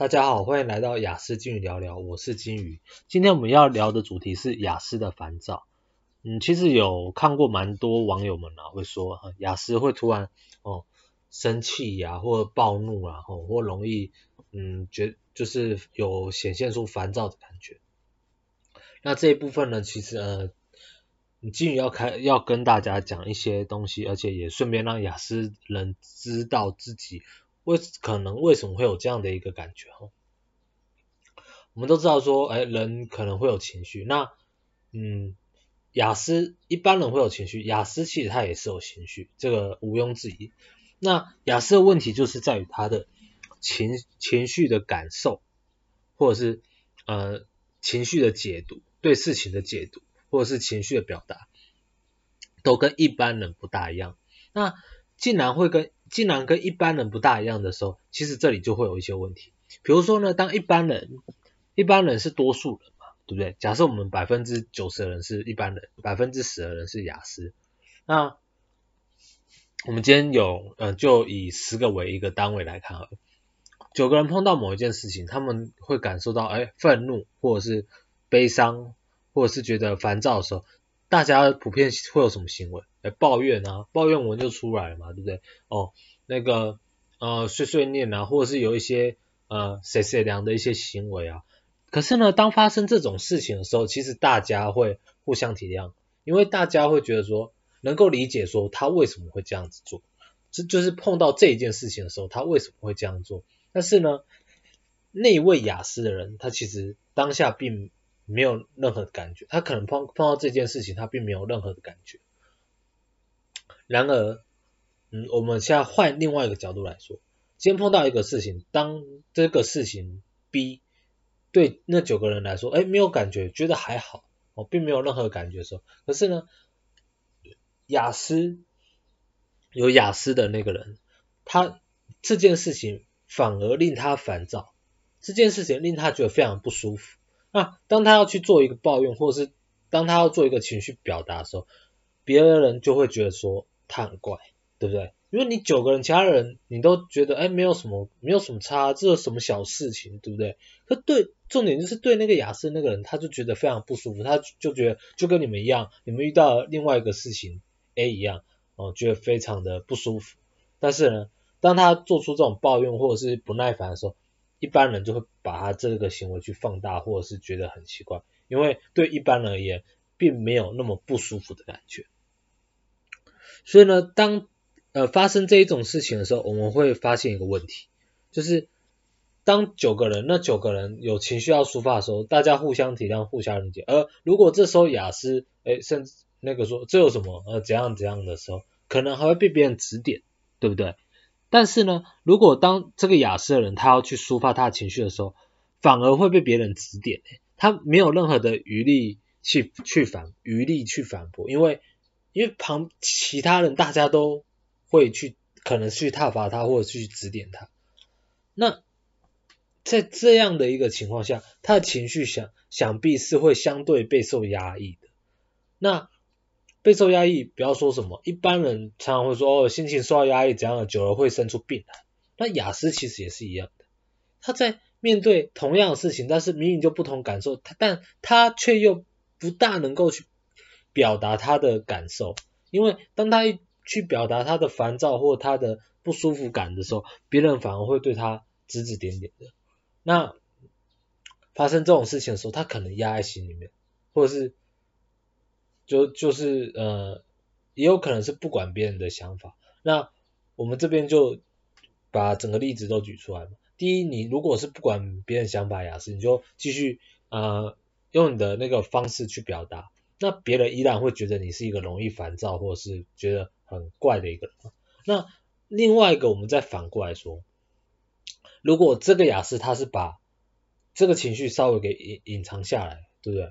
大家好，欢迎来到雅思金鱼聊聊，我是金鱼。今天我们要聊的主题是雅思的烦躁。嗯，其实有看过蛮多网友们啊，会说雅思会突然哦生气呀、啊，或暴怒啊，或或容易嗯觉就是有显现出烦躁的感觉。那这一部分呢，其实呃，金鱼要开要跟大家讲一些东西，而且也顺便让雅思人知道自己。为可能为什么会有这样的一个感觉哈？我们都知道说，哎，人可能会有情绪。那，嗯，雅思一般人会有情绪，雅思其实他也是有情绪，这个毋庸置疑。那雅思的问题就是在于他的情情绪的感受，或者是呃情绪的解读，对事情的解读，或者是情绪的表达，都跟一般人不大一样。那竟然会跟竟然跟一般人不大一样的时候，其实这里就会有一些问题。比如说呢，当一般人，一般人是多数人嘛，对不对？假设我们百分之九十的人是一般人，百分之十的人是雅思，那我们今天有，呃，就以十个为一个单位来看啊，九个人碰到某一件事情，他们会感受到，哎，愤怒，或者是悲伤，或者是觉得烦躁的时候。大家普遍会有什么行为？哎，抱怨啊，抱怨文就出来了嘛，对不对？哦，那个呃碎碎念啊，或者是有一些呃谁谁凉的一些行为啊。可是呢，当发生这种事情的时候，其实大家会互相体谅，因为大家会觉得说能够理解说他为什么会这样子做，这就是碰到这一件事情的时候，他为什么会这样做。但是呢，那一位雅思的人，他其实当下并。没有任何感觉，他可能碰碰到这件事情，他并没有任何的感觉。然而，嗯，我们现在换另外一个角度来说，今天碰到一个事情，当这个事情 B 对那九个人来说，哎，没有感觉，觉得还好，哦，并没有任何感觉的时候，可是呢，雅思有雅思的那个人，他这件事情反而令他烦躁，这件事情令他觉得非常不舒服。那当他要去做一个抱怨，或者是当他要做一个情绪表达的时候，别的人就会觉得说他很怪，对不对？因为你九个人，其他人你都觉得哎，没有什么，没有什么差，这是什么小事情，对不对？可对，重点就是对那个亚斯那个人，他就觉得非常不舒服，他就觉得就跟你们一样，你们遇到另外一个事情 A 一样，哦，觉得非常的不舒服。但是呢，当他做出这种抱怨或者是不耐烦的时候，一般人就会把他这个行为去放大，或者是觉得很奇怪，因为对一般人而言，并没有那么不舒服的感觉。所以呢，当呃发生这一种事情的时候，我们会发现一个问题，就是当九个人，那九个人有情绪要抒发的时候，大家互相体谅、互相理解。而如果这时候雅思，诶，甚至那个说这有什么，呃，怎样怎样的时候，可能还会被别人指点，对不对？但是呢，如果当这个亚斯的人他要去抒发他的情绪的时候，反而会被别人指点，他没有任何的余力去去反余力去反驳，因为因为旁其他人大家都会去可能去挞伐他或者去指点他，那在这样的一个情况下，他的情绪想想必是会相对备受压抑的，那。备受压抑，不要说什么，一般人常常会说哦，心情受到压抑，怎样久了会生出病来。那雅思其实也是一样的，他在面对同样的事情，但是明明就不同感受，他但他却又不大能够去表达他的感受，因为当他一去表达他的烦躁或他的不舒服感的时候，别人反而会对他指指点点的。那发生这种事情的时候，他可能压在心里面，或者是。就就是呃，也有可能是不管别人的想法。那我们这边就把整个例子都举出来嘛。第一，你如果是不管别人想法，雅思，你就继续呃用你的那个方式去表达，那别人依然会觉得你是一个容易烦躁或者是觉得很怪的一个人。那另外一个，我们再反过来说，如果这个雅思他是把这个情绪稍微给隐隐藏下来，对不对？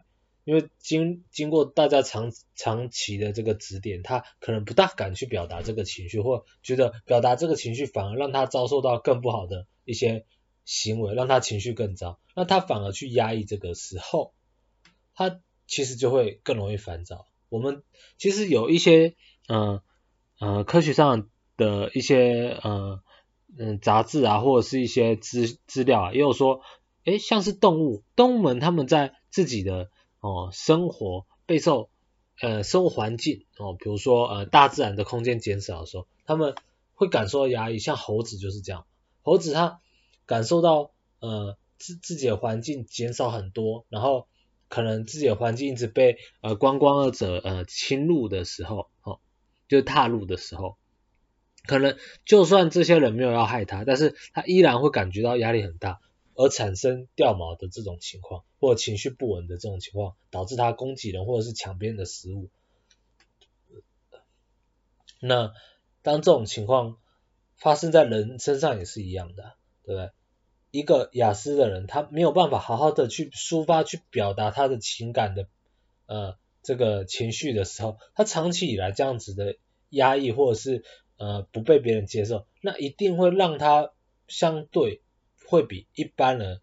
因为经经过大家长长期的这个指点，他可能不大敢去表达这个情绪，或觉得表达这个情绪反而让他遭受到更不好的一些行为，让他情绪更糟。那他反而去压抑这个时候，他其实就会更容易烦躁。我们其实有一些呃呃科学上的一些呃嗯杂志啊，或者是一些资资料啊，也有说，诶，像是动物，动物们他们在自己的哦生活备受呃生活环境哦，比如说呃大自然的空间减少的时候，他们会感受到压抑，像猴子就是这样，猴子它感受到呃自自己的环境减少很多，然后。可能自己的环境一直被呃观光者呃侵入的时候，哦，就踏入的时候，可能就算这些人没有要害他，但是他依然会感觉到压力很大，而产生掉毛的这种情况，或情绪不稳的这种情况，导致他攻击人或者是抢别人的食物。那当这种情况发生在人身上也是一样的，对不对？一个雅思的人，他没有办法好好的去抒发、去表达他的情感的呃这个情绪的时候，他长期以来这样子的压抑或者是呃不被别人接受，那一定会让他相对会比一般人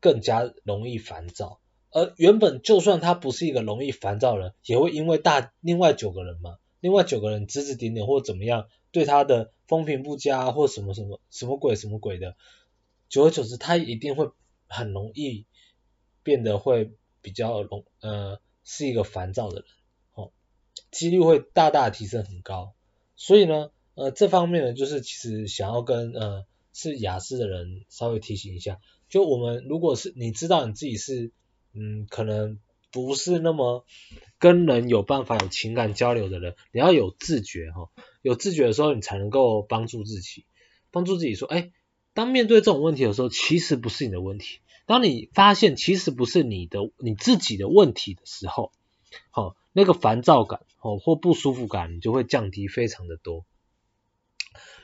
更加容易烦躁。而原本就算他不是一个容易烦躁的人，也会因为大另外九个人嘛，另外九个人指指点点或怎么样对他的风评不佳或什么什么什么鬼什么鬼的。久而久之，他一定会很容易变得会比较容呃是一个烦躁的人，哦，几率会大大提升很高。所以呢，呃这方面呢，就是其实想要跟呃是雅思的人稍微提醒一下，就我们如果是你知道你自己是嗯可能不是那么跟人有办法有情感交流的人，你要有自觉哈、有自觉的时候，你才能够帮助自己，帮助自己说，哎。当面对这种问题的时候，其实不是你的问题。当你发现其实不是你的你自己的问题的时候，好，那个烦躁感哦或不舒服感，你就会降低非常的多。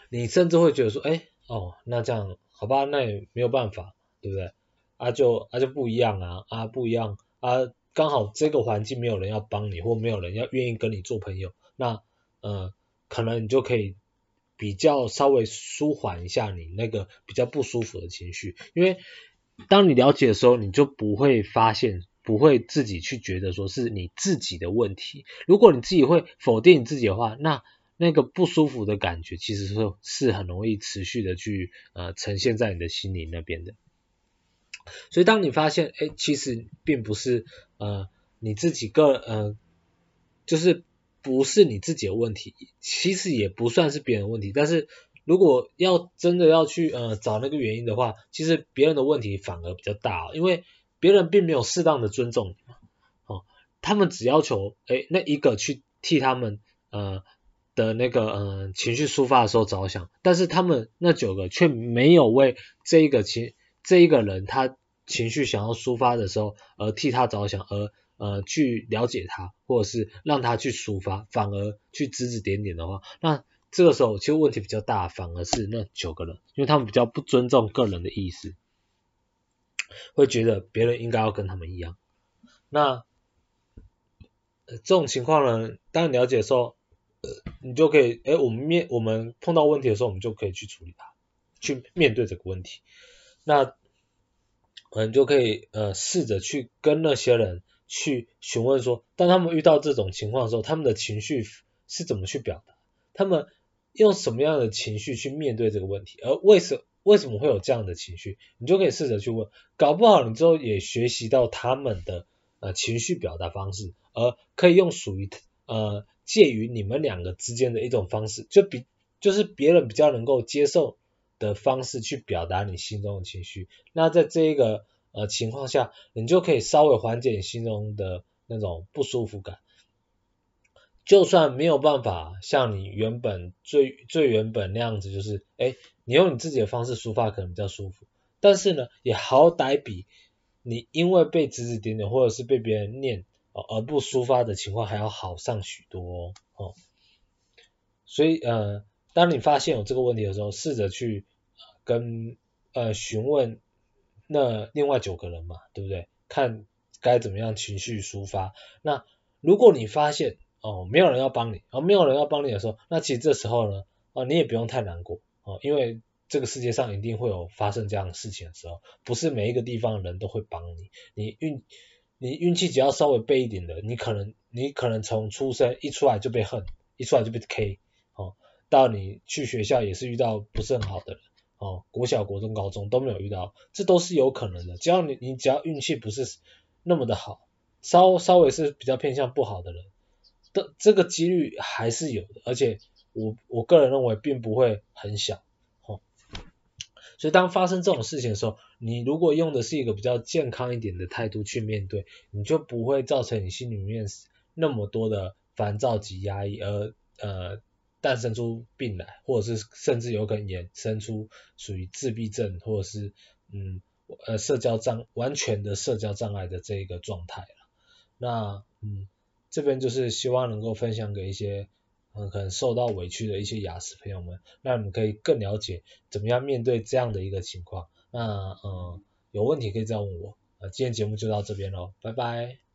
你甚至会觉得说，哎，哦，那这样好吧，那也没有办法，对不对？啊就啊就不一样啊啊不一样啊，刚好这个环境没有人要帮你，或没有人要愿意跟你做朋友，那呃可能你就可以。比较稍微舒缓一下你那个比较不舒服的情绪，因为当你了解的时候，你就不会发现，不会自己去觉得说是你自己的问题。如果你自己会否定你自己的话，那那个不舒服的感觉其实是是很容易持续的去呃呈现在你的心里那边的。所以当你发现，哎，其实并不是呃你自己个呃就是。不是你自己的问题，其实也不算是别人的问题。但是如果要真的要去呃找那个原因的话，其实别人的问题反而比较大，因为别人并没有适当的尊重你嘛。哦，他们只要求诶那一个去替他们呃的那个嗯情绪抒发的时候着想，但是他们那九个却没有为这一个情这一个人他情绪想要抒发的时候而替他着想而。呃，去了解他，或者是让他去抒发，反而去指指点点的话，那这个时候其实问题比较大，反而是那九个人，因为他们比较不尊重个人的意思，会觉得别人应该要跟他们一样。那、这种情况呢，当你了解的时候，你就可以，哎，我们面我们碰到问题的时候，我们就可以去处理它，去面对这个问题。那我们就可以呃试着去跟那些人。去询问说，当他们遇到这种情况的时候，他们的情绪是怎么去表达？他们用什么样的情绪去面对这个问题？而为什为什么会有这样的情绪？你就可以试着去问，搞不好你之后也学习到他们的呃情绪表达方式，而可以用属于呃介于你们两个之间的一种方式，就比就是别人比较能够接受的方式去表达你心中的情绪。那在这一个。呃，情况下，你就可以稍微缓解你心中的那种不舒服感。就算没有办法像你原本最最原本那样子，就是，哎，你用你自己的方式抒发可能比较舒服，但是呢，也好歹比你因为被指指点点或者是被别人念而不抒发的情况还要好上许多哦。所以呃，当你发现有这个问题的时候，试着去跟呃询问。那另外九个人嘛，对不对？看该怎么样情绪抒发。那如果你发现哦，没有人要帮你，哦，没有人要帮你的时候，那其实这时候呢，哦，你也不用太难过哦，因为这个世界上一定会有发生这样的事情的时候，不是每一个地方的人都会帮你。你运你运气只要稍微背一点的，你可能你可能从出生一出来就被恨，一出来就被 K 哦，到你去学校也是遇到不是很好的人，哦，国小、国中、高中都没有遇到，这都是有可能的。只要你你只要运气不是那么的好，稍稍微是比较偏向不好的人，的这个几率还是有的，而且我我个人认为并不会很小，所以当发生这种事情的时候，你如果用的是一个比较健康一点的态度去面对，你就不会造成你心里面那么多的烦躁及压抑，而呃诞生出病来，或者是甚至有可能衍生出属于自闭症或者是嗯呃社交障完全的社交障碍的这一个状态了。那嗯这边就是希望能够分享给一些。嗯，可能受到委屈的一些牙齿朋友们，那你们可以更了解怎么样面对这样的一个情况。那嗯，有问题可以再问我。啊，今天节目就到这边喽，拜拜。